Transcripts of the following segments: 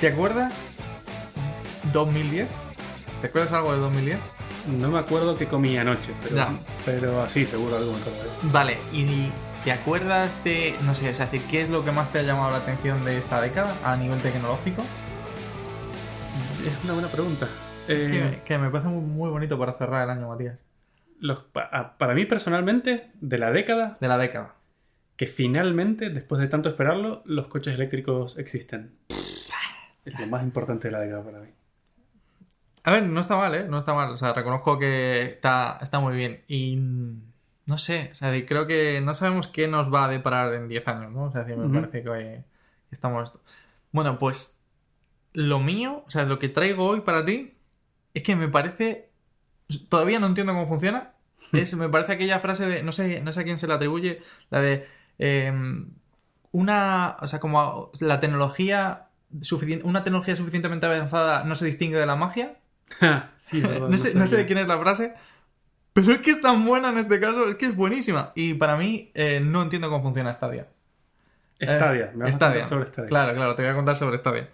¿Te acuerdas? 2010. ¿Te acuerdas algo de 2010? No me acuerdo qué comí anoche, pero, así seguro algo me acordaré. Vale, y ¿te acuerdas de, no sé, es decir, qué es lo que más te ha llamado la atención de esta década a nivel tecnológico? Es una buena pregunta. Es Eh, que, que me parece muy, muy bonito para cerrar el año, Matías. los- pa- a- para mí personalmente, de la década, De la década. que finalmente, después de tanto esperarlo, los coches eléctricos existen. Es lo más importante de la década para mí. A ver, no está mal, ¿eh? No está mal. O sea, reconozco que está, está muy bien. Y no sé, o sea, creo que no sabemos qué nos va a deparar en 10 años, ¿no? O sea, sí, me parece que estamos... Bueno, pues lo mío, o sea, lo que traigo hoy para ti es que me parece... Todavía no entiendo cómo funciona. Es, me parece aquella frase de... No sé, no sé a quién se le atribuye. La de... em, una... O sea, como la tecnología... una tecnología suficientemente avanzada no se distingue de la magia. sí, No sé, no sé de quién es la frase, pero es que es tan buena en este caso, es que es buenísima. Y para mí, eh, no entiendo cómo funciona Stadia. Stadia, me vas a Stadia. contar sobre Stadia. Claro, claro, te voy a contar sobre Stadia.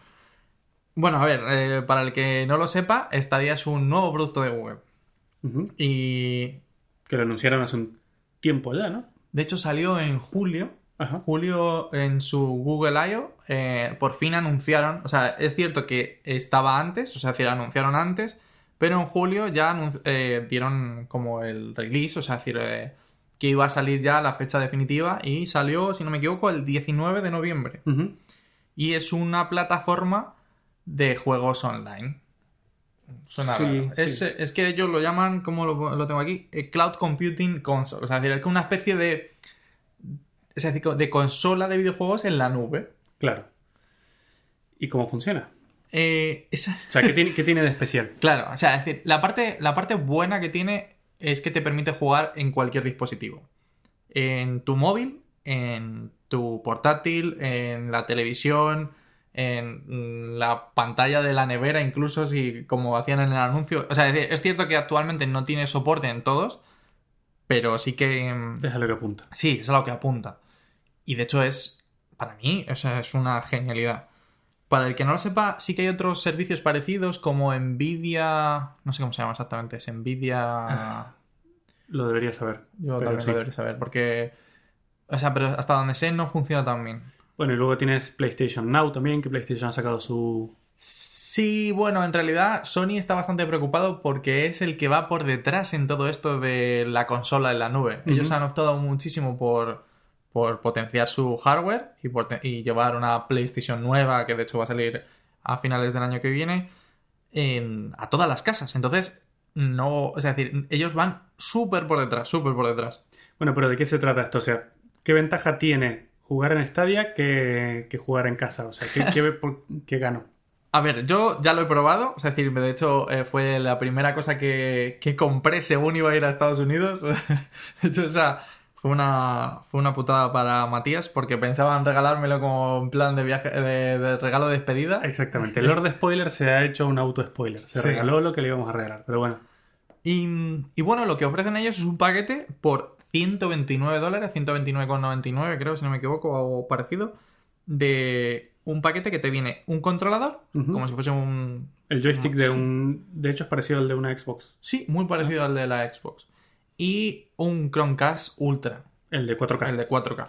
Bueno, a ver, eh, para el que no lo sepa, Stadia es un nuevo producto de Google. Y Que lo anunciaron hace un tiempo ya, ¿no? de hecho salió en julio. Ajá. Julio en su Google I.O. eh, por fin anunciaron, o sea, es cierto que estaba antes, o sea, decir, anunciaron antes, pero en julio ya eh, dieron como el release, o sea, decir, eh, que iba a salir ya la fecha definitiva y salió, si no me equivoco, el 19 de noviembre. Y es una plataforma de juegos online. Suena Sí, raro. Es, sí. es que ellos lo llaman, como lo, lo tengo aquí? Cloud Computing Console. O sea, es decir, es una especie de. Es decir, de consola de videojuegos en la nube. Claro. ¿Y cómo funciona? Eh, esa- O sea, ¿qué tiene, qué tiene de especial? Claro, o sea, es decir, la parte, la parte buena que tiene es que te permite jugar en cualquier dispositivo. En tu móvil, en tu portátil, en la televisión, en la pantalla de la nevera, incluso si como hacían en el anuncio. O sea, es, decir, es cierto que actualmente no tiene soporte en todos, pero sí que... mm, Es a lo que apunta. Sí, es a lo que apunta. Y de hecho es, para mí, o sea, es una genialidad. Para el que no lo sepa, sí que hay otros servicios parecidos como Nvidia... No sé cómo se llama exactamente, es Nvidia... Lo debería saber. Yo también sí. lo debería saber, porque... O sea, pero hasta donde sé no funciona tan bien. Bueno, y luego tienes PlayStation Now también, que PlayStation ha sacado su... Sí, bueno, en realidad Sony está bastante preocupado porque es el que va por detrás en todo esto de la consola en la nube. Ellos han optado muchísimo por, por potenciar su hardware y, por y llevar una PlayStation nueva, que de hecho va a salir a finales del año que viene, en- a todas las casas. Entonces, no, es decir, ellos van súper por detrás, súper por detrás. Bueno, pero ¿de qué se trata esto? O sea, ¿qué ventaja tiene jugar en Stadia que, que jugar en casa? O sea, ¿qué, qué, por- qué gano? A ver, yo ya lo he probado, es decir, de hecho eh, fue la primera cosa que, que compré según iba a ir a Estados Unidos. De hecho, o sea, fue una, fue una putada para Matías porque pensaban regalármelo como en plan de viaje, de, de regalo de despedida. Exactamente. El Lord Spoiler se ha hecho un auto-spoiler. Se Sí. regaló lo que le íbamos a regalar. Pero bueno, Y, y bueno, lo que ofrecen ellos es un paquete por 129 dólares, 129,99 creo, si no me equivoco, o parecido, de un paquete que te viene un controlador, como si fuese un, el joystick de sí. un... De hecho, es parecido al de una Xbox. Sí, muy parecido al de la Xbox. Y un Chromecast Ultra, El de 4K. el de 4K.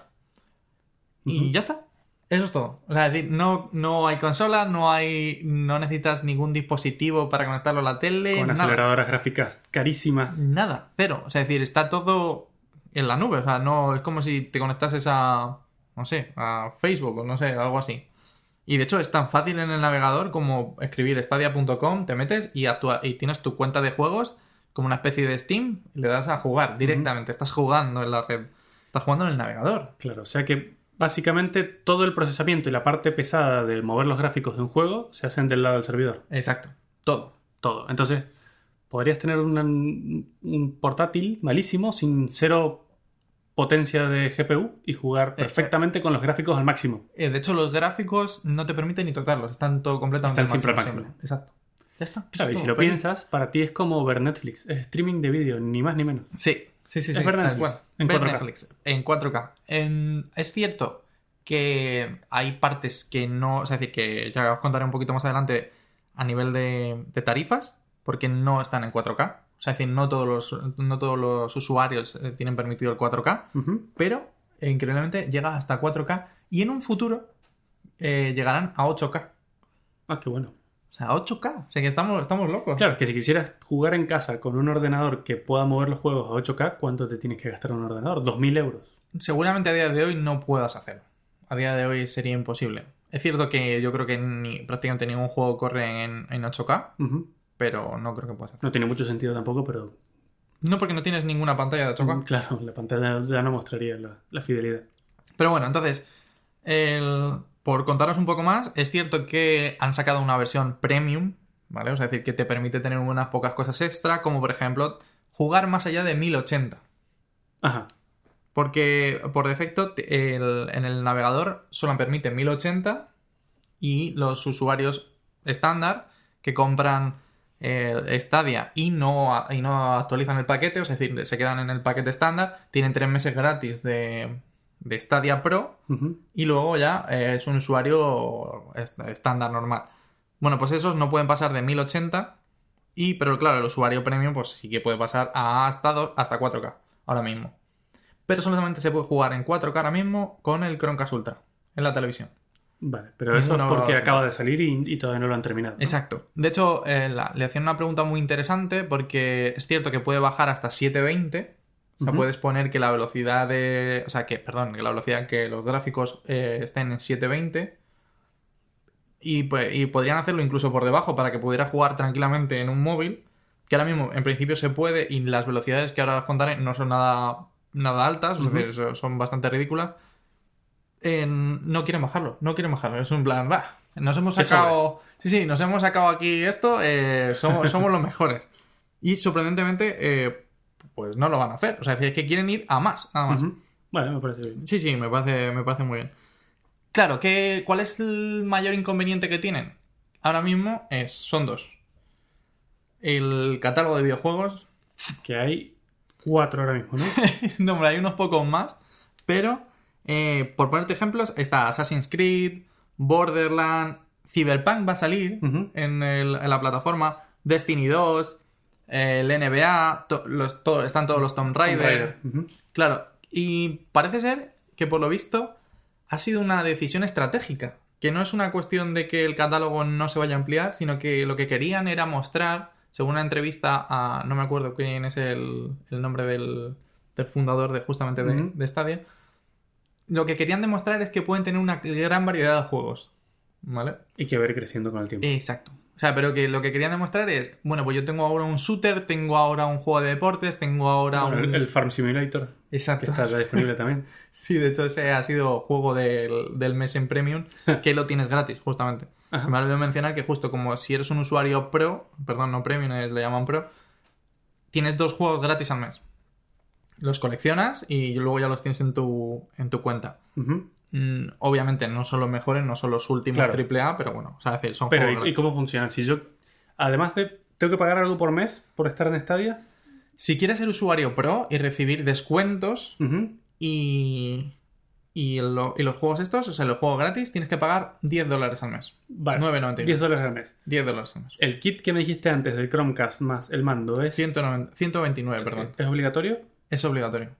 Y ya está. Eso es todo. O sea, es decir, no, no hay consola, no hay. no necesitas ningún dispositivo para conectarlo a la tele. Con nada. aceleradoras gráficas carísimas. Nada, cero. O sea, es decir, está todo en la nube. O sea, no es como si te conectases a. no sé, a Facebook o no sé, algo así. Y de hecho es tan fácil en el navegador como escribir stadia.com, te metes y, actua- y tienes tu cuenta de juegos como una especie de Steam y le das a jugar directamente. Estás jugando en la red. Estás jugando en el navegador. Claro, o sea que básicamente todo el procesamiento y la parte pesada de mover los gráficos de un juego se hacen del lado del servidor. Exacto. Todo. Todo. Entonces, podrías tener una- un portátil malísimo sin cero potencia de GPU y jugar Eh, perfectamente con los gráficos al máximo. Eh, de hecho, los gráficos no te permiten ni tocarlos. Están todo completamente Están siempre al máximo, máximo. Exacto. Ya está. Claro, y si lo piensas, para ti es como ver Netflix. Es streaming de vídeo, ni más ni menos. Sí, sí, sí. Es sí ver Netflix, cual. en Ver 4K. Netflix, en 4K. En- Es cierto que hay partes que no. O sea, es decir, que ya os contaré un poquito más adelante a nivel de, de tarifas, porque no están en 4K. O sea, es decir, no todos los, no todos los usuarios eh, tienen permitido el 4K, Ujú. pero eh, increíblemente llega hasta 4K y en un futuro eh, llegarán a 8K. Ah, qué bueno. O sea, a 8K. O sea, que estamos, estamos locos. Claro, es que si quisieras jugar en casa con un ordenador que pueda mover los juegos a 8K, ¿cuánto te tienes que gastar en un ordenador? ¿2.000 euros? Seguramente a día de hoy no puedas hacerlo. A día de hoy sería imposible. Es cierto que yo creo que ni- prácticamente ningún juego corre en, en 8K, Ujú. pero no creo que puedas hacerlo. No tiene mucho sentido tampoco, pero No porque no tienes ninguna pantalla de 8K. Mm, claro, la pantalla ya no mostraría la, la fidelidad. Pero bueno, entonces, el- por contaros un poco más, es cierto que han sacado una versión premium, ¿vale? O sea, es decir, que te permite tener unas pocas cosas extra, como por ejemplo jugar más allá de 1080. Ajá. Porque por defecto el- en el navegador solo permite 1080 y los usuarios estándar que compran eh, Stadia y no, y no actualizan el paquete, o sea, es decir, se quedan en el paquete estándar, tienen tres meses gratis de, de Stadia Pro y luego ya eh, es un usuario est- estándar normal. Bueno, pues esos no pueden pasar de 1080 y, pero claro, el usuario premium pues sí que puede pasar a hasta, do- hasta 4K ahora mismo. Pero solamente se puede jugar en 4K ahora mismo con el Chromecast Ultra en la televisión. Vale, pero eso porque acaba de salir y, y todavía no lo han terminado. ¿no? Exacto. De hecho, eh, la- le hacían una pregunta muy interesante porque es cierto que puede bajar hasta 720. O sea, puedes poner que la velocidad de. O sea, que, perdón, que la velocidad que los gráficos eh, estén en 720. Y, pues, y podrían hacerlo incluso por debajo para que pudiera jugar tranquilamente en un móvil. Que ahora mismo, en principio, se puede. Y las velocidades que ahora os contaré no son nada, nada altas. Ujú. Es decir, so- son bastante ridículas. Eh, no quieren bajarlo. No quieren bajarlo. Es un plan, va. Nos hemos sacado. Sí, sí, nos hemos sacado aquí esto. eh, somos, somos los mejores. Y sorprendentemente, pues no lo van a hacer. O sea, es que quieren ir a más, nada más. Me parece bien. Sí, sí, me parece, me parece muy bien. Claro, ¿qué, ¿cuál es el mayor inconveniente que tienen? Ahora mismo es, son dos. El catálogo de videojuegos. Que hay cuatro ahora mismo, ¿no? no, hombre, hay unos pocos más. Pero, eh, por ponerte ejemplos, está Assassin's Creed, Borderland, Cyberpunk va a salir en, el- en la plataforma, Destiny 2, eh, el NBA, to- los- todo- están todos los Tomb Raider. Tomb Raider. Ujú. Claro, y parece ser que por lo visto ha sido una decisión estratégica. Que no es una cuestión de que el catálogo no se vaya a ampliar, sino que lo que querían era mostrar, según una entrevista a. No me acuerdo quién es el, el nombre del, del fundador de justamente de, Ujú. de Stadia. Lo que querían demostrar es que pueden tener una gran variedad de juegos. ¿Vale? Y que va a ir creciendo con el tiempo. Exacto. O sea, pero que lo que querían demostrar es, bueno, pues yo tengo ahora un shooter, tengo ahora un juego de deportes, tengo ahora Bueno, un... el, Farm Simulator, que Exacto. está ya disponible también. Sí, de hecho ese ha sido juego del, del mes en Premium, que lo tienes gratis, justamente. Ajá. Se me ha olvidado mencionar que justo como si eres un usuario Pro, perdón, no Premium, eh, le llaman Pro, tienes dos juegos gratis al mes. Los coleccionas y luego ya los tienes en tu, en tu cuenta. Ujú. Mm, obviamente no son los mejores, no son los últimos Claro. AAA, pero bueno, o sea, es decir, son Pero, juegos ¿y, cómo funciona? Si yo, además de, tengo que pagar algo por mes por estar en Stadia, Si quieres ser usuario Pro y recibir descuentos y, y, lo- y los juegos estos, o sea, los juegos gratis, tienes que pagar 10 dólares al mes. vale, 9,99. 10 dólares al mes. 10 dólares al mes. El kit que me dijiste antes del Chromecast más el mando es, 190 129, perdón. ¿es obligatorio. Es obligatorio.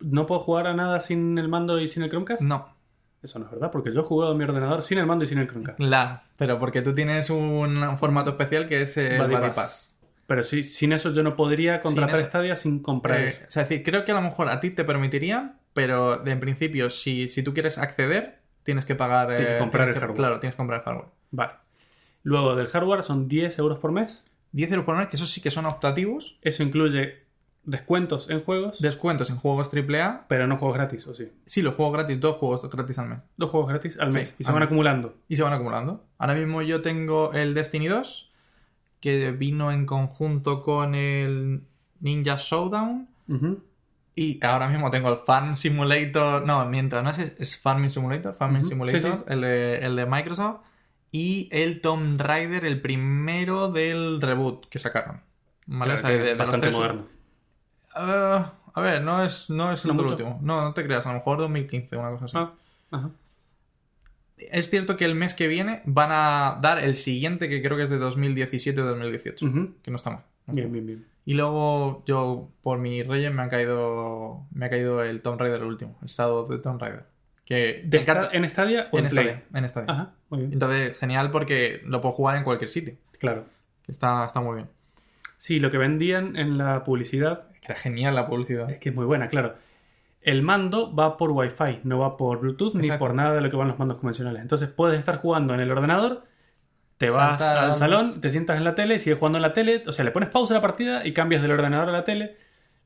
¿No puedo jugar a nada sin el mando y sin el Chromecast? No, Eso no es verdad, porque yo he jugado en mi ordenador sin el mando y sin el Chromecast. la. Pero porque tú tienes un formato especial que es el Pass. Pass. Pero sí, sin eso yo no podría contratar eso. Stadia sin comprar Eh, eso. o sea, es decir, creo que a lo mejor a ti te permitiría, pero de- en principio, si, si tú quieres acceder, tienes que pagar. Tienes que eh, comprar el hardware. Claro, tienes que comprar el hardware. Vale. Luego del hardware son 10 euros por mes. 10 euros por mes, que esos sí que son optativos. Eso incluye descuentos en juegos, Descuentos en juegos AAA. pero no juegos gratis, ¿o sí? Sí, los juegos gratis, dos juegos gratis al mes. Dos juegos gratis al Sí, mes y se van mes. acumulando. Y se van acumulando. Ahora mismo yo tengo el Destiny 2, que vino en conjunto con el Ninja Showdown. Y ahora mismo tengo el Farm Simulator. No, mientras no es, es Farming Simulator. Farming Simulator, sí, sí. El, de, el de Microsoft. Y el Tomb Raider, el primero del reboot que sacaron. ¿Vale? Claro, O sea, que de- de es los bastante tres- Ah, a ver, no es, no es ¿No el último. No, no te creas, a lo mejor 2015, una cosa así. Ah, ajá. Es cierto que el mes que viene van a dar el siguiente, que creo que es de 2017 o 2018. Ujú. Que no está mal. no Bien, bien, bien. Y luego yo, por mi reyes, me ha caído me ha caído el Tomb Raider el último, el Shadow de Tomb Raider. Que ¿De esta- ¿En Stadia o en, en Play? Stadia, en Stadia. Ajá, muy bien. Entonces, genial porque lo puedo jugar en cualquier sitio. Claro. Está, está muy bien. Sí, lo que vendían en la publicidad Que Era genial la publicidad. es que es muy buena, claro. El mando va por Wi-Fi, no va por Bluetooth ni por nada de lo que van los mandos convencionales. Entonces puedes estar jugando en el ordenador, te vas al salón, te sientas en la tele, sigues jugando en la tele, o sea, le pones pausa a la partida y cambias del ordenador a la tele,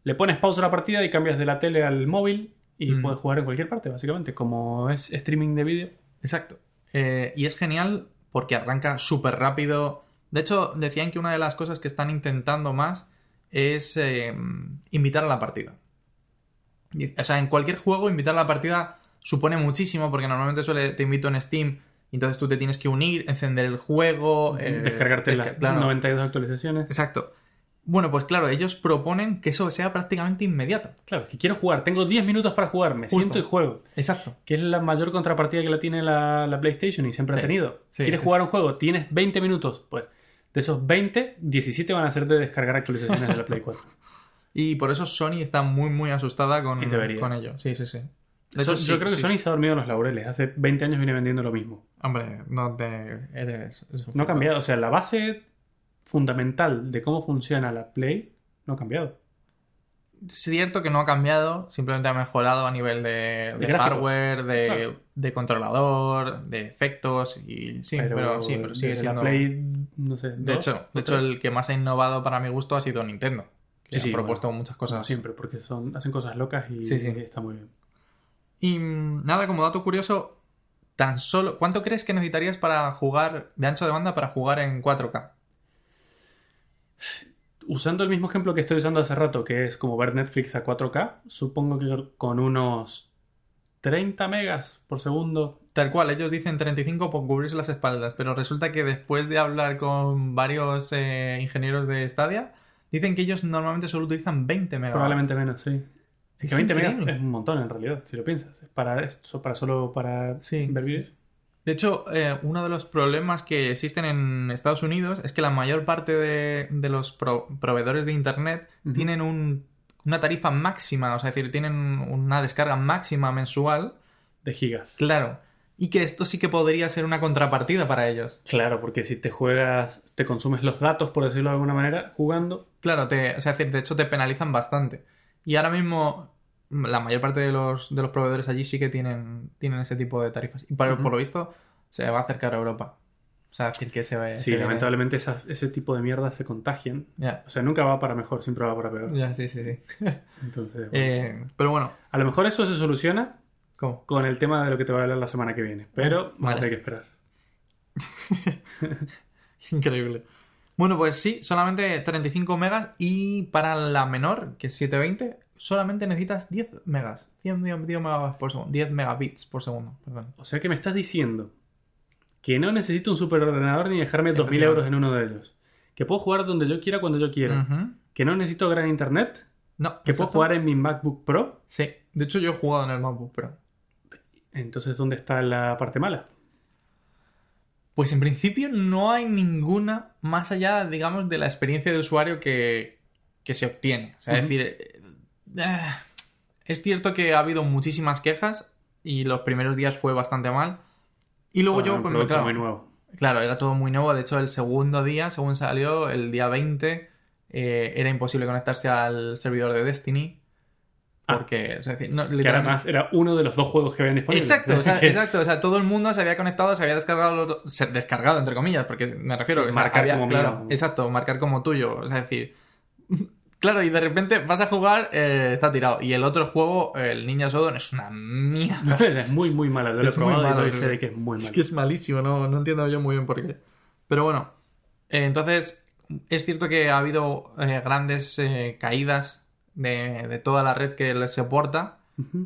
le pones pausa a la partida y cambias de la tele al móvil y Mm. puedes jugar en cualquier parte, básicamente, como es streaming de vídeo. Exacto. Eh, y es genial porque arranca súper rápido. De hecho, decían que una de las cosas que están intentando más es eh, invitar a la partida. O sea, en cualquier juego invitar a la partida supone muchísimo porque normalmente suele, te invito en Steam entonces tú te tienes que unir, encender el juego, eh, Descargarte las desca- claro. 92 actualizaciones. Exacto. Bueno, pues claro, ellos proponen que eso sea prácticamente inmediato. Claro, que quiero jugar, tengo 10 minutos para jugar, me Justo. siento y juego. Exacto. Que es la mayor contrapartida que la tiene la, la PlayStation y siempre Sí. ha tenido. Sí, ¿Quieres sí, jugar un juego? Tienes 20 minutos. Pues de esos 20, 17 van a ser de descargar actualizaciones de la Play 4. Y por eso Sony está muy, muy asustada con, con ello. Sí, sí, sí. De So- hecho, sí, yo creo que sí, Sony sí. se ha dormido en los laureles. Hace 20 años viene vendiendo lo mismo. Hombre, no te... Eres... No ha cambiado. O sea, la base fundamental de cómo funciona la Play no ha cambiado. Es cierto que no ha cambiado, simplemente ha mejorado a nivel de, hardware, de, Claro. de controlador, de efectos y sí, pero, sí, pero sigue siendo... la Play, no sé. De dos, hecho, de hecho, tres. el que más ha innovado para mi gusto ha sido Nintendo. Que Sí, ha sí, propuesto muchas cosas. siempre, porque son, hacen cosas locas y, Sí, sí. y está muy bien. Y mm, nada, como dato curioso, tan solo... ¿Cuánto crees que necesitarías para jugar de ancho de banda para jugar en 4K? Usando el mismo ejemplo que estoy usando hace rato, que es como ver Netflix a 4K, supongo que con unos 30 megas por segundo. Tal cual, ellos dicen 35 por cubrirse las espaldas, pero resulta que después de hablar con varios eh, ingenieros de Stadia, dicen que ellos normalmente solo utilizan 20 megabytes. Probablemente menos, sí. Es que 20 megas es un montón en realidad, si lo piensas. Es para esto, para solo para Sí, ver sí. De hecho, eh, uno de los problemas que existen en Estados Unidos es que la mayor parte de, de los pro- proveedores de Internet tienen un- una tarifa máxima, o sea, es decir, tienen una descarga máxima mensual. De gigas. Claro. Y que esto sí que podría ser una contrapartida para ellos. Claro, porque si te juegas, te consumes los datos, por decirlo de alguna manera, jugando. Claro, te, o sea, es decir, de hecho te penalizan bastante. Y ahora mismo la mayor parte de los, de los proveedores allí sí que tienen, tienen ese tipo de tarifas. Y para- por lo visto se va a acercar a Europa. O sea, decir, que se va Sí, lamentablemente esas- ese tipo de mierdas se contagian. O sea, nunca va para mejor, siempre va para peor. ya, sí, sí, sí. Entonces, bueno. Eh, pero bueno, a lo mejor eso se soluciona ¿cómo? con el tema de lo que te voy a hablar la semana que viene. Pero vamos a Vale. tener que esperar. Increíble. Bueno, pues sí, solamente 35 megas y para la menor, que es 720, solamente necesitas 10 megas. 100, 10 megas por segundo. 10 megabits por segundo, perdón. O sea que me estás diciendo que no necesito un superordenador ni dejarme 2.000 Efectivamente. euros en uno de ellos. Que puedo jugar donde yo quiera cuando yo quiera. Que no necesito gran internet. No, Que puedo jugar en mi MacBook Pro. Sí, de hecho yo he jugado en el MacBook Pro. Entonces, ¿dónde está la parte mala? Pues en principio no hay ninguna más allá, digamos, de la experiencia de usuario que, que se obtiene. O sea, es decir, es cierto que ha habido muchísimas quejas y los primeros días fue bastante mal. Y luego Bueno, yo, pues, claro, muy nuevo. claro, era todo muy nuevo. De hecho, el segundo día, según salió, el día 20, eh, era imposible conectarse al servidor de Destiny. Ah. Porque, es decir, no, Que además era uno de los dos juegos que habían disponibles. Exacto, o sea, Que- exacto. O sea, todo el mundo se había conectado, se había descargado, se- descargado entre comillas, porque me refiero Sí, o sea, marcar había- como claro, mío. exacto, marcar como tuyo. O sea, es decir, claro, y de repente vas a jugar, eh, está tirado. Y el otro juego, el Ninja Sodon, es una mierda. es muy, muy mala. Yo lo he Es muy malo, que es muy malo. Es que es malísimo, no, no entiendo yo muy bien por qué. Pero bueno, eh, entonces es cierto que ha habido eh, grandes caídas de, de toda la red que les soporta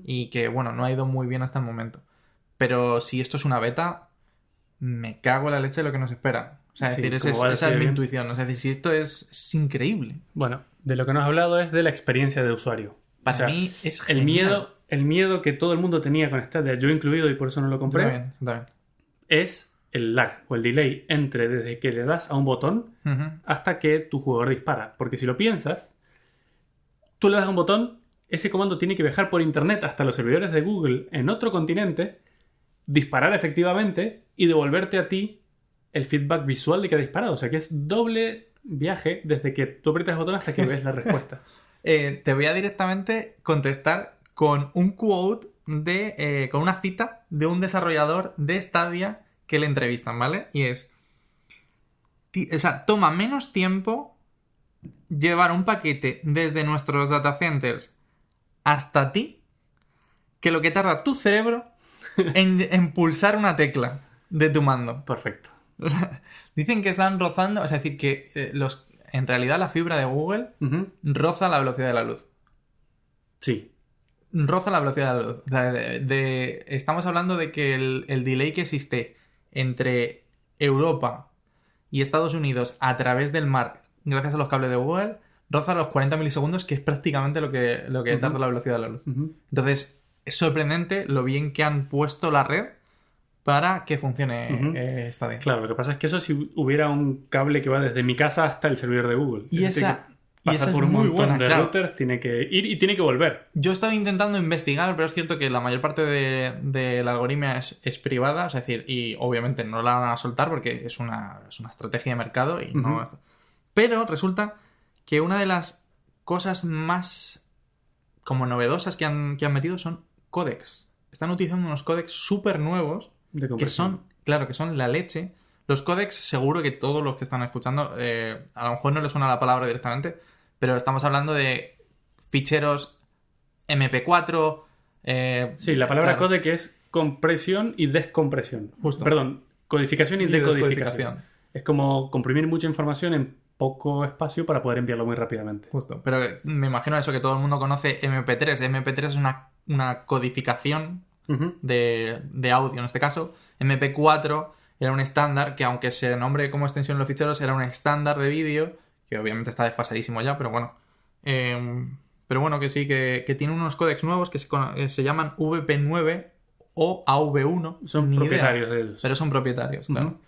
y que, bueno, no ha ido muy bien hasta el momento. Pero si esto es una beta, me cago en la leche de lo que nos espera. O sea, es Sí, decir, es- esa es mi intuición. O sea, es decir, si esto es, es increíble. Bueno, de lo que nos ha hablado es de la experiencia de usuario. Para O sea, mí es el genial. miedo, el miedo que todo el mundo tenía con Stadia, yo incluido y por eso no lo compré, es el lag o el delay entre desde que le das a un botón hasta que tu jugador dispara. Porque si lo piensas, tú le das a un botón, ese comando tiene que viajar por internet hasta los servidores de Google en otro continente, disparar efectivamente y devolverte a ti el feedback visual de que ha disparado. O sea que es doble viaje desde que tú aprietas el botón hasta que ves la respuesta. Eh, te voy a directamente contestar con un quote de. eh, con una cita de un desarrollador de Stadia que le entrevistan, ¿vale? Y es. O sea, toma menos tiempo llevar un paquete desde nuestros data centers hasta ti que lo que tarda tu cerebro en, en pulsar una tecla de tu mando. Perfecto. O sea, dicen que están rozando, o sea, es decir, que eh, los, en realidad la fibra de Google roza la velocidad de la luz. Sí. Roza la velocidad de la luz. O sea, de- de- estamos hablando de que el, el delay que existe entre Europa y Estados Unidos a través del mar, gracias a los cables de Google, roza los 40 milisegundos, que es prácticamente lo que, lo que tarda la velocidad de la luz. Entonces, es sorprendente lo bien que han puesto la red para que funcione eh, Stadia. Claro, lo que pasa es que eso si hubiera un cable que va desde mi casa hasta el servidor de Google. Y Eso esa, es por un montón buena, de claro. routers, tiene que ir y tiene que volver. Yo he estado intentando investigar, pero es cierto que la mayor parte de, de la algoritmia es, es privada, es decir, y obviamente no la van a soltar porque es una, es una estrategia de mercado y no... Pero resulta que una de las cosas más como novedosas que han, que han metido son códex. Están utilizando unos códex súper nuevos De que son, claro, que son la leche. Los códex, seguro que todos los que están escuchando, eh, a lo mejor no les suena la palabra directamente, pero estamos hablando de ficheros MP4. eh, Sí, la palabra claro, codec es compresión y descompresión. Justo. Perdón, codificación y, y decodificación. descodificación. Es como comprimir mucha información en poco espacio para poder enviarlo muy rápidamente. Justo. Pero me imagino eso que todo el mundo conoce MP3. MP3 es una, una codificación De, de audio en este caso. MP4 era un estándar que aunque se nombre como extensión en los ficheros, era un estándar de vídeo, que obviamente está desfasadísimo ya, pero bueno. Eh, pero bueno, que sí, que, que tiene unos códex nuevos que se, que se llaman VP9 o AV1. Son ni idea, propietarios de ellos. pero son propietarios, claro.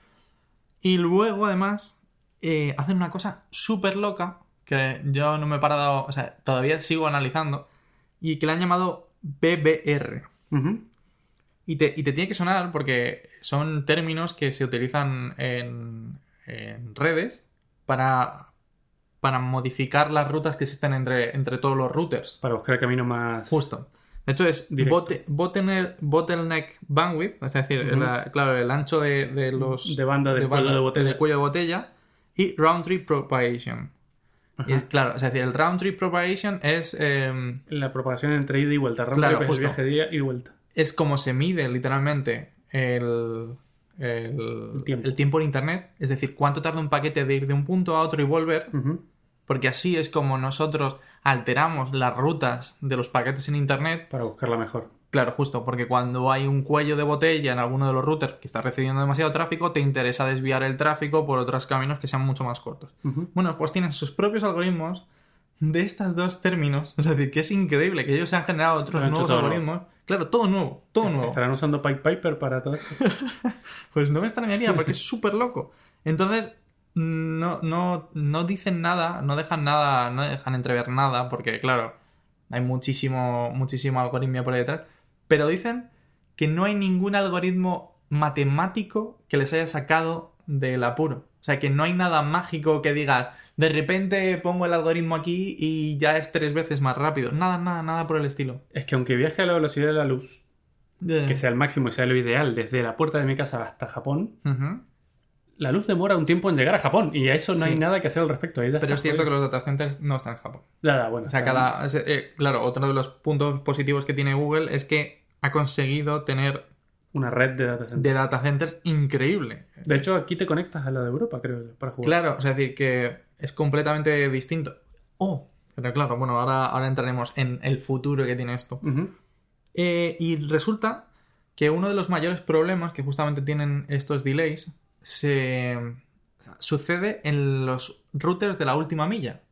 Y luego, además, eh, hacen una cosa súper loca que yo no me he parado, o sea, todavía sigo analizando, y que le han llamado BBR. Y te, y te tiene que sonar porque son términos que se utilizan en, en redes para, para modificar las rutas que existen entre, entre todos los routers. Para buscar el camino más. Justo. De hecho, es bote- bottleneck, bottleneck bandwidth, es decir, la- claro, el ancho de, de los. De banda del cuello de botella. del cuello de botella, y round trip propagation. Ajá. Y es claro, es decir, el round trip propagation es, eh, La propagación entre ida y vuelta. Round Claro, trip es el viaje de ida y vuelta. Es como se mide literalmente el, el, El tiempo. el tiempo en internet. Es decir, cuánto tarda un paquete de ir de un punto a otro y volver. Porque así es como nosotros alteramos las rutas de los paquetes en internet Para buscarla mejor. Claro, justo, porque cuando hay un cuello de botella en alguno de los routers que está recibiendo demasiado tráfico, te interesa desviar el tráfico por otros caminos que sean mucho más cortos. Bueno, pues tienen sus propios algoritmos de estos dos términos. Es decir, que es increíble que ellos se han generado otros Han nuevos algoritmos. Claro, todo nuevo, todo nuevo. ¿Estarán usando Pipe Piper para todo esto? Pues no me extrañaría porque es súper loco. Entonces, no, no, no dicen nada, no dejan nada, no dejan entrever nada, porque claro, hay muchísimo, muchísimo algoritmia por ahí detrás. Pero dicen que no hay ningún algoritmo matemático que les haya sacado del apuro. O sea, que no hay nada mágico que digas, de repente pongo el algoritmo aquí y ya es tres veces más rápido. Nada, nada, nada por el estilo. Es que aunque viaje a la velocidad de la luz, que sea el máximo y sea lo ideal desde la puerta de mi casa hasta Japón, la luz demora un tiempo en llegar a Japón y a eso no Sí. hay nada que hacer al respecto. Ahí Pero es cierto que los data centers no están en Japón. Nada, bueno, O sea, cada. eh, claro, otro de los puntos positivos que tiene Google es que ha conseguido tener una red de data centers. de data centers increíble. De hecho, aquí te conectas a la de Europa, creo, para jugar. Claro, o sea, es decir, que es completamente distinto. Oh, pero claro, bueno, ahora, ahora entraremos en el futuro que tiene esto. Eh, y resulta que uno de los mayores problemas que justamente tienen estos delays se sucede en los routers de la última milla.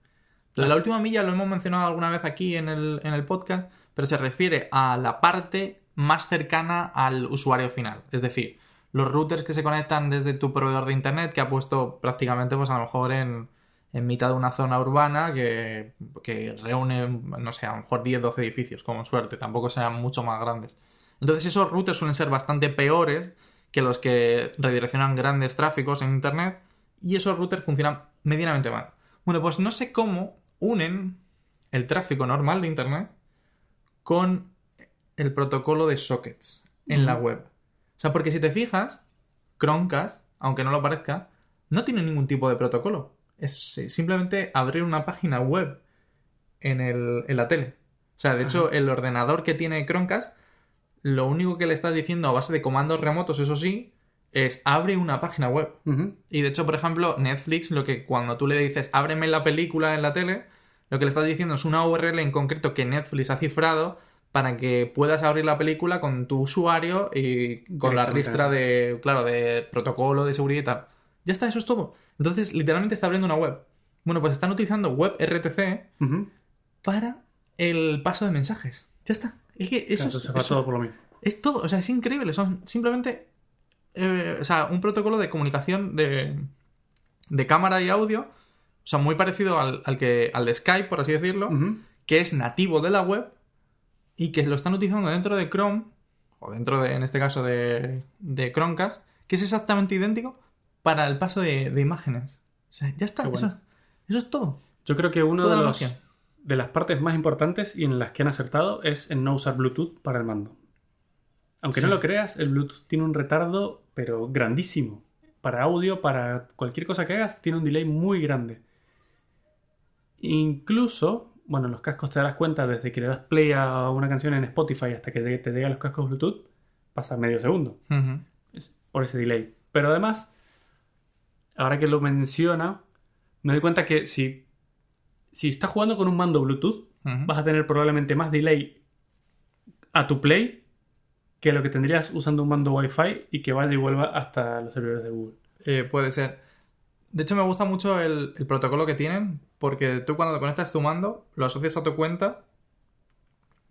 La última milla lo hemos mencionado alguna vez aquí en el, en el podcast, pero se refiere a la parte más cercana al usuario final. Es decir, los routers que se conectan desde tu proveedor de internet que ha puesto prácticamente, pues a lo mejor en, en mitad de una zona urbana que, que reúne, no sé, a lo mejor 10, 12 edificios, como suerte, tampoco sean mucho más grandes. Entonces esos routers suelen ser bastante peores que los que redireccionan grandes tráficos en internet y esos routers funcionan medianamente mal. Bueno, pues no sé cómo unen el tráfico normal de internet con el protocolo de sockets en la web. O sea, porque si te fijas, Chromecast, aunque no lo parezca, no tiene ningún tipo de protocolo. Es simplemente abrir una página web en, el- en la tele. O sea, de hecho, el ordenador que tiene Chromecast, lo único que le estás diciendo a base de comandos remotos, eso sí, es abre una página web. Y de hecho, por ejemplo, Netflix, lo que cuando tú le dices ábreme la película en la tele, lo que le estás diciendo es una URL en concreto que Netflix ha cifrado para que puedas abrir la película con tu usuario y con la ristra de, claro, de protocolo de seguridad y tal. Ya está, eso es todo. Entonces, literalmente está abriendo una web. Bueno, pues están utilizando web RTC para el paso de mensajes. Ya está. Es que eso, Claro, es- entonces va eso- todo por lo mismo. es todo, o sea, es increíble. Son simplemente. eh, o sea, un protocolo de comunicación de, de cámara y audio. O sea, muy parecido al, al que, al de Skype, por así decirlo. Que es nativo de la web. Y que lo están utilizando dentro de Chrome. O dentro de, en este caso, de, de Chromecast. Que es exactamente idéntico para el paso de, de imágenes. O sea, ya está. Bueno. Eso, eso es todo. Yo creo que uno Toda de, los, magia. de las partes más importantes y en las que han acertado es en no usar Bluetooth para el mando. Aunque no lo creas, el Bluetooth tiene un retardo, pero grandísimo. Para audio, para cualquier cosa que hagas, tiene un delay muy grande. Incluso, bueno, en los cascos te darás cuenta desde que le das play a una canción en Spotify hasta que te, te llegan los cascos Bluetooth, pasa medio segundo. Por ese delay. Pero además, ahora que lo menciona, me doy cuenta que si, si estás jugando con un mando Bluetooth, vas a tener probablemente más delay a tu play que lo que tendrías usando un mando Wi-Fi y que vaya y vuelva hasta los servidores de Google. Eh, puede ser. De hecho, me gusta mucho el, el protocolo que tienen, porque tú cuando te conectas tu mando, lo asocias a tu cuenta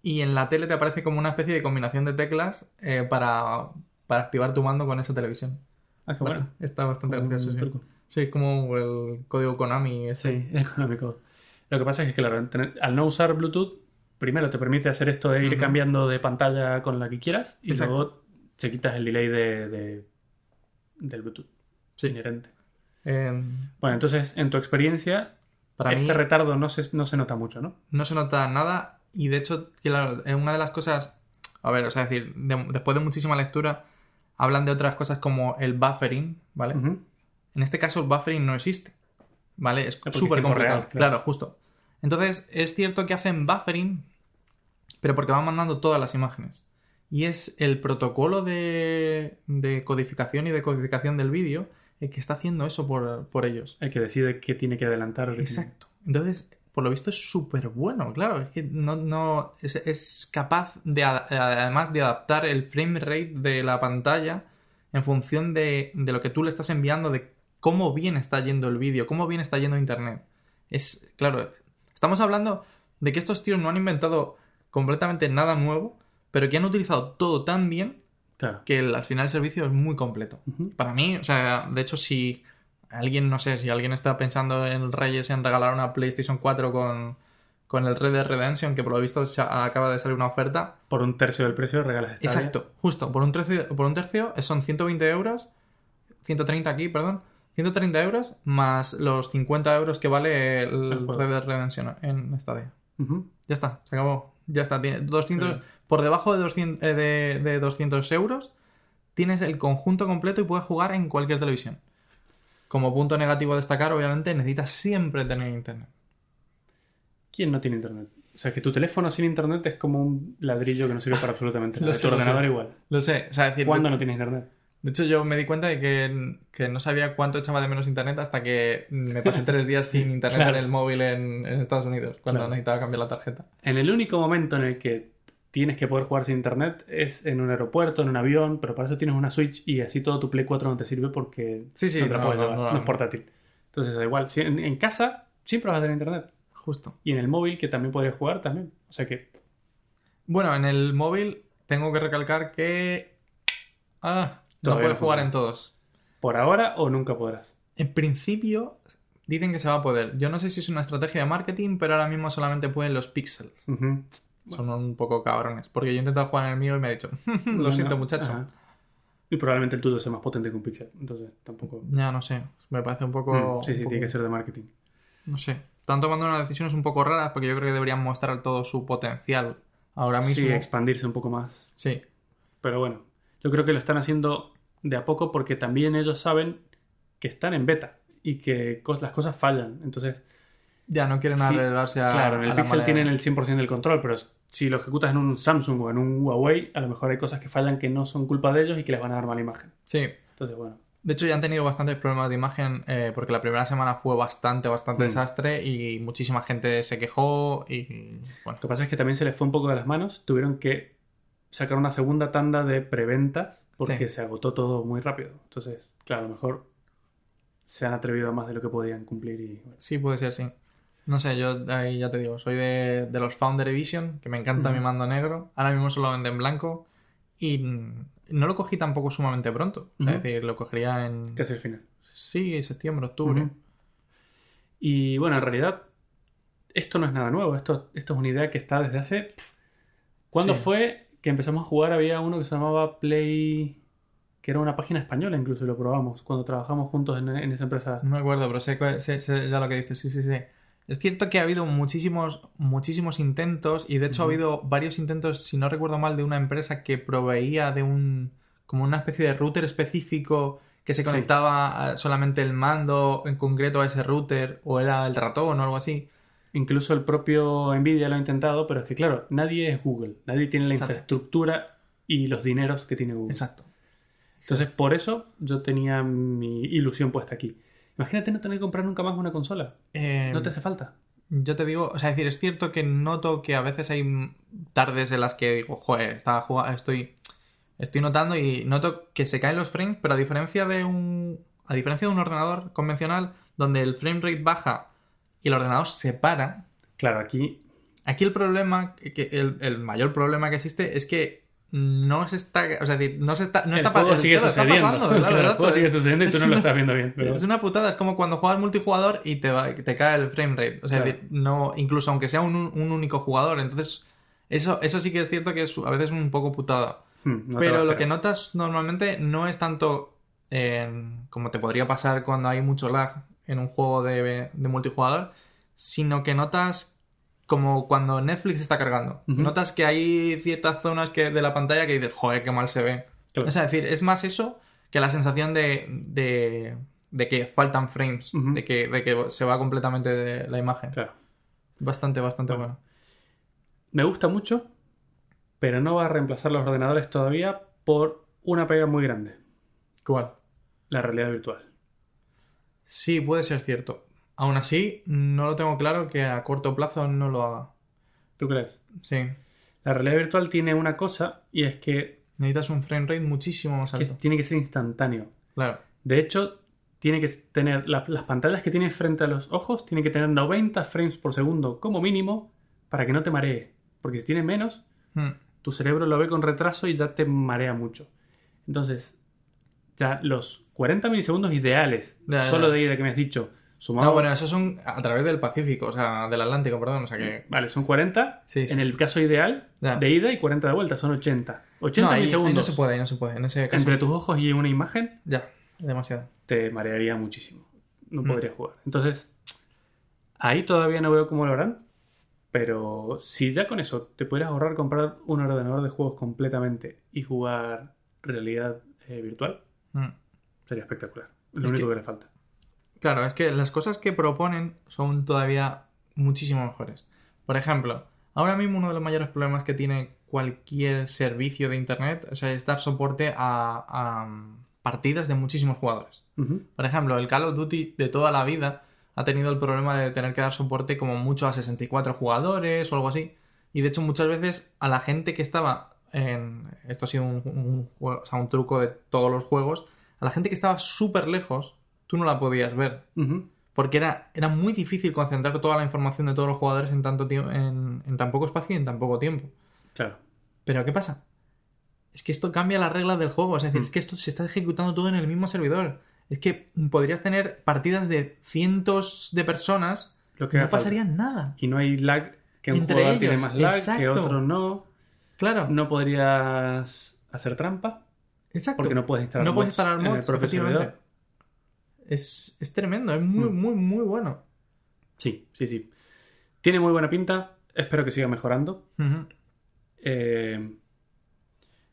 y en la tele te aparece como una especie de combinación de teclas eh, para, para activar tu mando con esa televisión. Ah, qué bueno. Está bastante gracioso, sí. Sí, es como el código Konami. ese. Sí, es económico. Lo que pasa es que, claro, al no usar Bluetooth, primero te permite hacer esto de ir cambiando de pantalla con la que quieras y Exacto. luego se quitas el delay de, de- del Bluetooth Sí. inherente. Eh, Bueno, entonces, en tu experiencia, para este mí retardo no se, no se nota mucho, ¿no? no se nota nada y de hecho, claro, es una de las cosas... A ver, o sea, es decir, de- después de muchísima lectura, hablan de otras cosas como el buffering, ¿vale? En este caso el buffering no existe. ¿Vale? Es súper complicado. real, claro. claro. justo. Entonces, es cierto que hacen buffering, pero porque van mandando todas las imágenes. Y es el protocolo de, de codificación y decodificación del vídeo el que está haciendo eso por, por ellos. El que decide qué tiene que adelantar. Exacto. Entonces, por lo visto es súper bueno, claro. Es que no, no es, es capaz de, además de adaptar el frame rate de la pantalla en función de, de lo que tú le estás enviando, de cómo bien está yendo el vídeo, cómo bien está yendo internet. Es, claro, estamos hablando de que estos tíos no han inventado completamente nada nuevo, pero que han utilizado todo tan bien Claro. que el- al final el servicio es muy completo. Para mí, o sea, de hecho, si alguien, no sé, si alguien está pensando en Reyes en regalar una PlayStation 4 con, con el Red Dead Redemption, que por lo visto acaba de salir una oferta. Por un tercio del precio regalas Stadia. Exacto, justo, por un tercio, por un tercio son 120 euros, 130 aquí, perdón, 130 euros más los 50 euros que vale el, El. Red Dead Redemption en Stadia. Ujú. Ya está, se acabó. Ya está. Tiene 200, Bien. por debajo de 200, eh, de, de 200 euros tienes el conjunto completo y puedes jugar en cualquier televisión. Como punto negativo a destacar, obviamente, necesitas siempre tener internet. ¿Quién no tiene internet? O sea, que tu teléfono sin internet es como un ladrillo que no sirve para absolutamente nada. tu ordenador igual. Lo sé, o sea, decir, ¿Cuándo no tienes internet? de hecho yo me di cuenta de que, que no sabía cuánto echaba de menos internet hasta que me pasé tres días sin internet Claro. en el móvil en, en Estados Unidos, cuando Claro. necesitaba cambiar la tarjeta. En el único momento en el que tienes que poder jugar sin internet es en un aeropuerto, en un avión, pero para eso tienes una Switch y así todo tu Play 4 no te sirve porque Sí, sí, no te la no, puedes no, llevar, no, es portátil. Entonces da igual. Si en, en casa siempre vas a tener internet. Justo. Y en el móvil, que también podrías jugar, también. O sea que Bueno, en el móvil tengo que recalcar que... Ah, No puedes jugar en todos. ¿Por ahora o nunca podrás? En principio, dicen que se va a poder. Yo no sé si es una estrategia de marketing, pero ahora mismo solamente pueden los pixels. Son un poco cabrones. Porque yo he intentado jugar en el mío y me ha dicho, lo No, siento, no. muchacho. Ajá. Y probablemente el tuyo sea más potente que un Pixel. Entonces, tampoco. Ya no sé. Me parece un poco. Mm, sí, sí, poco- tiene que ser de marketing. No sé. Están tomando unas decisiones un poco raras porque yo creo que deberían mostrar todo su potencial ahora mismo. Sí, expandirse un poco más. Sí. Pero bueno, yo creo que lo están haciendo de a poco porque también ellos saben que están en beta y que las cosas fallan. Entonces, Ya no quieren Sí, arreglarse a. claro, el a Pixel tienen el 100% del control, pero si lo ejecutas en un Samsung o en un Huawei, a lo mejor hay cosas que fallan que no son culpa de ellos y que les van a dar mala imagen. Sí. Entonces, bueno. De hecho, ya han tenido bastantes problemas de imagen eh, porque la primera semana fue bastante, bastante Mm. desastre y muchísima gente se quejó y. Bueno. Lo que pasa es que también se les fue un poco de las manos. Tuvieron que sacar una segunda tanda de preventas porque Sí. se agotó todo muy rápido. Entonces, claro, a lo mejor se han atrevido a más de lo que podían cumplir y bueno. Sí, puede ser, sí. No sé, yo ahí ya te digo, soy de, de los Founder Edition, que me encanta mi mando negro. Ahora mismo solo venden blanco y no lo cogí tampoco sumamente pronto. O sea, Ujú. Es decir, lo cogería en. casi el final. Sí, septiembre, octubre. Y bueno, en realidad, esto no es nada nuevo. Esto, esto es una idea que está desde hace. ¿Cuándo Sí. fue que empezamos a jugar? Había uno que se llamaba Play. que era una página española, incluso y lo probamos cuando trabajamos juntos en, en esa empresa. No me acuerdo, pero sé, sé- sé ya lo que dices, sí, sí, sí. Es cierto que ha habido muchísimos, muchísimos intentos y de hecho ha habido varios intentos, si no recuerdo mal, de una empresa que proveía de un, como una especie de router específico que se conectaba solamente el mando en concreto a ese router o era el ratón o algo así. Incluso el propio Nvidia lo ha intentado, pero es que, claro, nadie es Google. Nadie tiene la Exacto. infraestructura y los dineros que tiene Google. Exacto. Entonces, por eso yo tenía mi ilusión puesta aquí. Imagínate no tener que comprar nunca más una consola. Eh, No te hace falta. Yo te digo, o sea, es decir, es cierto que noto que a veces hay tardes en las que digo, joder, estaba jugando, estoy, estoy notando y noto que se caen los frames, pero a diferencia de un, a diferencia de un ordenador convencional donde el frame rate baja y el ordenador se para, Claro, aquí aquí el problema, que el, el mayor problema que existe es que no se está, o sea, no se está, no el está pa- juego el- sigue claro, está sucediendo. pasando, claro, el juego sigue es- sucediendo y tú no lo una- estás viendo bien. pero- es una putada, es como cuando juegas multijugador y te, va- te cae el frame rate. O sea, Claro. no, incluso aunque sea un, un único jugador. Entonces, eso, eso sí que es cierto que es, a veces es un poco putada. Hmm, no Pero lo que notas normalmente no es tanto en- como te podría pasar cuando hay mucho lag en un juego de, de multijugador, sino que notas como cuando Netflix está cargando. Notas que hay ciertas zonas que, de la pantalla que dices, joder, qué mal se ve. Claro. Es decir, es más eso que la sensación de, de, de que faltan frames, de, que, de que se va completamente de la imagen. Claro. Bastante, bastante Bueno. bueno. Me gusta mucho, pero no va a reemplazar los ordenadores todavía por una pega muy grande. ¿Cuál? La realidad virtual. Sí, puede ser cierto. Aún así, no lo tengo claro que a corto plazo no lo haga. ¿Tú crees? Sí. La realidad virtual tiene una cosa y es que, Necesitas un frame rate muchísimo más que alto. tiene que ser instantáneo. Claro. De hecho, tiene que tener la- las pantallas que tienes frente a los ojos tienen que tener 90 frames por segundo como mínimo para que no te maree. Porque si tiene menos, Hmm. tu cerebro lo ve con retraso y ya te marea mucho. Entonces, ya los 40 milisegundos ideales, Ya, solo ya. de ida que me has dicho, sumado. No, bueno, esos son a través del Pacífico, o sea, del Atlántico, perdón. O sea que. Vale, son 40 Sí, sí. en el caso ideal Ya. de ida y 40 de vuelta, son 80. 80 no, ahí, ahí no se puede, ahí no se puede. En ese caso. entre tus ojos y una imagen Ya, demasiado. te marearía muchísimo. No Mm. podrías jugar. Entonces, ahí todavía no veo cómo lo harán. Pero si ya con eso te pudieras ahorrar comprar un ordenador de juegos completamente y jugar realidad eh, virtual, Hmm. sería espectacular. Lo Es único que- que... le falta. Claro, es que las cosas que proponen son todavía muchísimo mejores. Por ejemplo, ahora mismo uno de los mayores problemas que tiene cualquier servicio de internet o sea, es dar soporte a, a, um, partidas de muchísimos jugadores. Por ejemplo, el Call of Duty de toda la vida ha tenido el problema de tener que dar soporte como mucho a 64 jugadores o algo así. Y de hecho muchas veces a la gente que estaba en... Esto ha sido un, un o sea, un truco de todos los juegos. A la gente que estaba súper lejos, tú no la podías ver. Porque era, era muy difícil concentrar toda la información de todos los jugadores en, tanto tiempo, en, en tan poco espacio y en tan poco tiempo. Claro. Pero ¿qué pasa? es que esto cambia las reglas del juego. Es decir, Mm. es que esto se está ejecutando todo en el mismo servidor. Es que podrías tener partidas de cientos de personas Lo que no falta. pasaría nada. Y no hay lag, que un Entre jugador tiene ellos, más lag, que otro no. Claro, No podrías hacer trampa, exacto. porque no puedes instalar no puedes mods instalar en el mods, propio efectivamente. servidor. Es, es tremendo, es muy, Mm. muy, muy bueno. Sí, sí, sí. Tiene muy buena pinta. Espero que siga mejorando. Eh,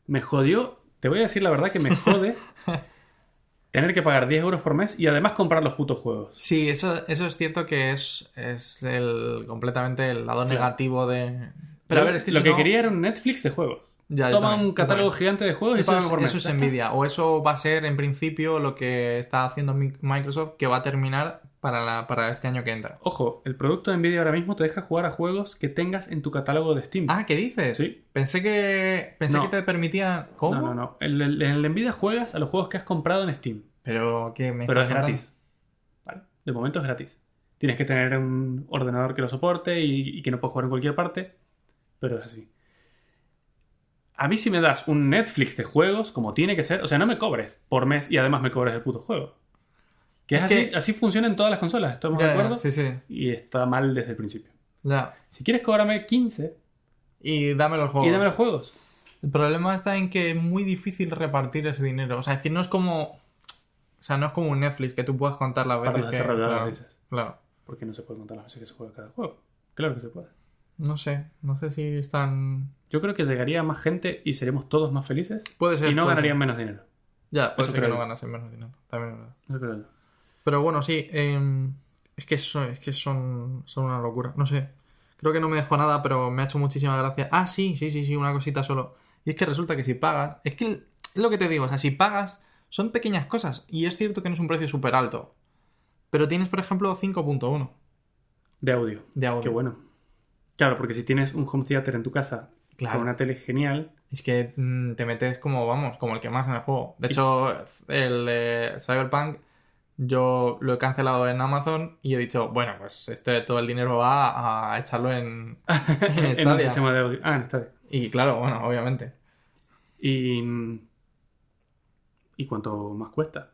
me jodió. Te voy a decir la verdad que me jode tener que pagar 10 euros por mes y además comprar los putos juegos. Sí, eso, eso es cierto que es, es el, completamente el lado Sí. negativo de... Pero a ver, es que lo si que no- quería era un Netflix de juegos. Ya, Toma también, un catálogo gigante de juegos y Eso es, por mes. eso es envidia. O eso va a ser en principio lo que está haciendo Mi- Microsoft, que va a terminar para, la, para este año que entra. Ojo, el producto de Nvidia ahora mismo te deja jugar a juegos que tengas en tu catálogo de Steam. Ah, ¿qué dices? Sí. Pensé que pensé No. que te permitía. ¿Cómo? No, no, no. En el, Nvidia juegas a los juegos que has comprado en Steam. Pero que me Pero es gratis. ¿Vale? De momento es gratis. Tienes que tener un ordenador que lo soporte y, y que no puedes jugar en cualquier parte. Pero es así. A mí si me das un Netflix de juegos, como tiene que ser, o sea, no me cobres por mes y además me cobres el puto juego. Que es, Es así, que- así funciona en todas las consolas, ¿estamos Ya, de acuerdo? sí, sí. Y está mal desde el principio. Ya. Si quieres cobrarme 15 Y dame los juegos. y dame los juegos. El problema está en que es muy difícil repartir ese dinero. O sea, es decir, no es como. O sea, no es como un Netflix que tú puedas contar las veces Para que. claro. Porque no se puede contar las veces que se juega cada juego. Claro que se puede. No sé. No sé si están. Yo creo que llegaría más gente y seríamos todos más felices. Puede ser. y no ganarían ser. menos dinero. Ya, puede Eso ser que no yo. ganasen menos dinero. También es verdad. Eso creo yo. Pero bueno, sí. em, es que, son, es que son, son una locura. No sé. Creo que no me dejó nada, pero me ha hecho muchísima gracia. Ah, sí, sí, sí, sí, una cosita solo. Y es que resulta que si pagas. Es que es lo que te digo, o sea, si pagas, son pequeñas cosas. Y es cierto que no es un precio súper alto. Pero tienes, por ejemplo, 5.1 De audio. de audio. Qué bueno. Claro, porque si tienes un home theater en tu casa Claro. con una tele genial, Es que mm, te metes como, vamos, como el que más en el juego. De hecho, el de Cyberpunk, yo lo he cancelado en Amazon y he dicho, bueno, pues este, todo el dinero va a echarlo en, en en un sistema de audio. Ah, en Stadia. Y claro, bueno, obviamente. Y. ¿Y cuánto más cuesta?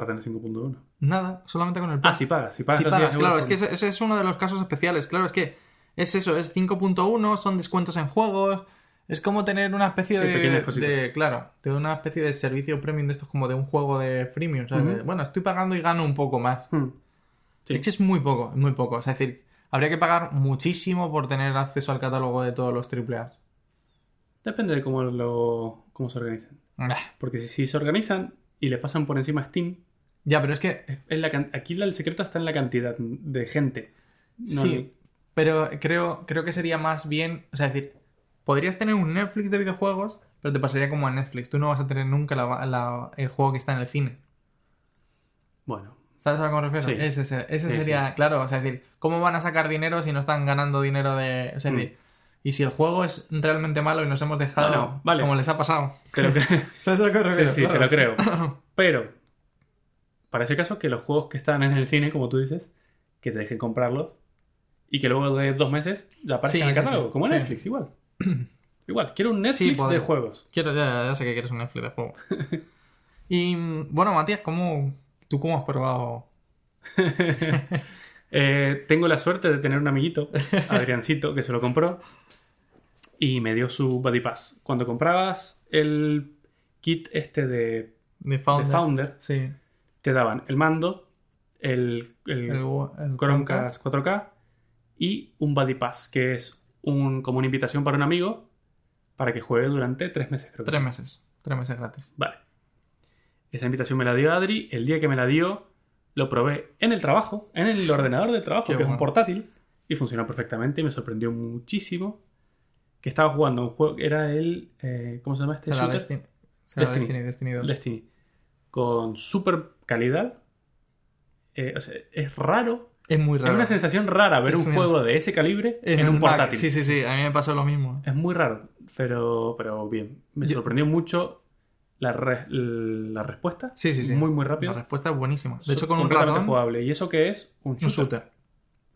Para tener 5.1. Nada, solamente con el Ah, si pagas, si pagas. Si pagas, 10 claro, es que ese, ese es uno de los casos especiales. Claro, es que es eso, es 5.1, son descuentos en juegos. Es como tener una especie Sí, de, de- Claro, de una especie de servicio premium de estos como de un juego de freemium. ¿sabes? Ujú. De, Bueno, estoy pagando y gano un poco más. mes. Hmm. Sí. Es muy poco, es muy poco. O sea, es decir, habría que pagar muchísimo por tener acceso al catálogo de todos los AAA. Depende de cómo, lo, cómo se organicen. Ah, Porque si, si se organizan y le pasan por encima a Steam, Ya, pero es que la aquí el secreto está en la cantidad de gente. No sí, pero creo, creo que sería más bien, o sea, es decir, podrías tener un Netflix de videojuegos, pero te pasaría como a Netflix. Tú no vas a tener nunca la- la- el juego que está en el cine. Bueno, ¿Sabes a lo que me refiero? Sí. Ese, ese- ese Sí, sería, claro, o sea, es decir, ¿cómo van a sacar dinero si no están ganando dinero de... O sea, es Mm. decir, y si el juego es realmente malo y nos hemos dejado vale. como les ha pasado. te lo, cre- ¿Sabes a lo que me sí, refiero? sí, te Claro. lo creo. Pero, para ese caso, que los juegos que están en el cine, como tú dices, que te dejen comprarlos y que luego de dos meses ya aparezcan Sí, en el catálogo, sí. como. Netflix, igual. igual, quiero un Netflix de juegos. Quiero, ya, ya sé que quieres un Netflix de juego. y bueno, Matías, ¿cómo, ¿tú cómo has probado? Eh, tengo la suerte de tener un amiguito, Adriancito, que se lo compró y me dio su Buddy Pass. Cuando comprabas el kit este de, De de Founder. Founder, Sí. Te daban el mando, el, el El, el Chromecast 4K y un Buddy Pass, que es un, como una invitación para un amigo para que juegue durante tres meses, creo que. Tres meses. Tres meses gratis. Vale. Esa invitación me la dio Adri. El día que me la dio, lo probé en el trabajo, en el ordenador de trabajo, Qué que es un portátil, y funcionó perfectamente y me sorprendió muchísimo. Que estaba jugando un juego, era el. eh, ¿Cómo se llama este? Destiny. Destiny. Destiny, Destiny 2. Destiny. Con super calidad. Eh, o sea, es raro. Es muy raro. Es una sensación rara ver Es un juego de ese calibre en, un Mac. portátil. Sí, sí, sí. A mí me pasó lo mismo. Es muy raro, pero, pero bien. Me Yo- sorprendió mucho la, re- la respuesta. Sí, sí, sí. Muy, muy rápido. La respuesta es buenísima. De hecho, con un completamente ratón, jugable. ¿Y eso qué es? Un un shooter. shooter.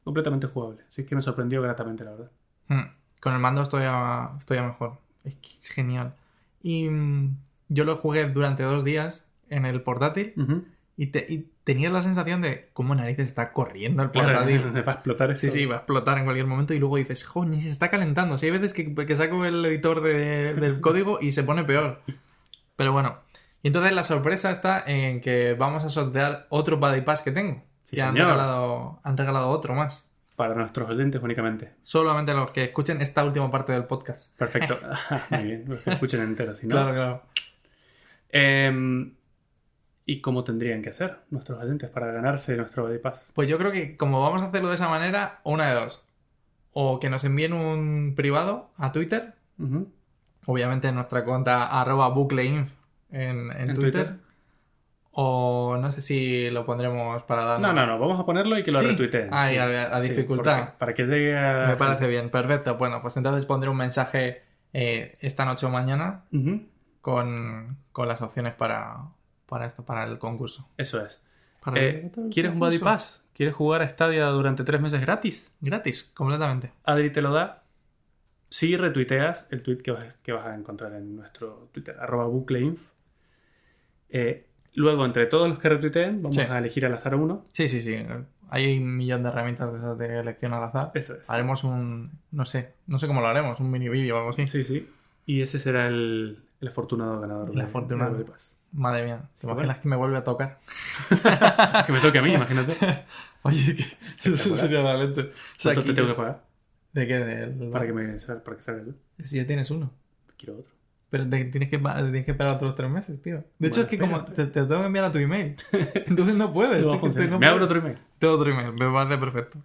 Completamente jugable. Así que me sorprendió gratamente, la verdad. Hmm. Con el mando estoy a, estoy a mejor. Es que es genial. Y mm, yo lo jugué durante dos días en el portátil Ujú. Y, te, y tenías la sensación de cómo narices está corriendo el Claro, portátil. me va a explotar Sí, esto. sí, va a explotar en cualquier momento y luego dices, jo, ni se está calentando. Si hay veces que, que saco el editor de- del código y se pone peor. Pero bueno. Y entonces la sorpresa está en que vamos a sortear otro Buddy Pass que tengo. Sí, han regalado, han regalado otro más. Para nuestros oyentes únicamente. Solamente los que escuchen esta última parte del podcast. Perfecto. Muy bien. Los que escuchen entero, si no. Claro, claro. Em, ¿Y cómo tendrían que hacer nuestros oyentes para ganarse nuestro Pass? Pues yo creo que como vamos a hacerlo de esa manera, una de dos. O que nos envíen un privado a Twitter, obviamente en nuestra cuenta arroba bucleinf en, en En Twitter. Twitter. O no sé si lo pondremos para dar... No, no, no. Vamos a ponerlo y que lo Sí. retuiteen. Sí. a- dificultad. para que llegue a... Me parece bien, perfecto. Bueno, pues entonces pondré un mensaje eh, esta noche o mañana con, con las opciones para, para esto, para el concurso. Eso es. Para Eh, el ¿Quieres un concurso. Pass? ¿Quieres jugar a Stadia durante tres meses gratis? Gratis, completamente. Adri te lo da si retuiteas el tweet que vas, que vas a encontrar en nuestro Twitter, arroba bucleinf. Eh, luego, entre todos los que retuiteen, vamos Sí. a elegir al azar uno. Sí, sí, sí. Hay un millón de herramientas de esas de elección al azar. Eso es. Haremos un, no sé, no sé cómo lo haremos, un mini vídeo o algo así. Sí, sí. Y ese será el, el afortunado ganador. El afortunado. de Pass. Madre mía, ¿te imaginas bueno. que me vuelve a tocar? que me toque a mí, imagínate. Oye, que eso sería la leche. O sea, ¿Cuánto te tengo que pagar? ¿De qué? Del- Para que, me, sal- para que salga yo. Si ya tienes uno. Quiero otro. Pero te- tienes que, tienes que esperar otros tres meses, tío. De Bueno, hecho, es que como te, te tengo que enviar a tu email. Entonces no puedes. No te- no me abro otro email. Tengo otro email, me parece perfecto.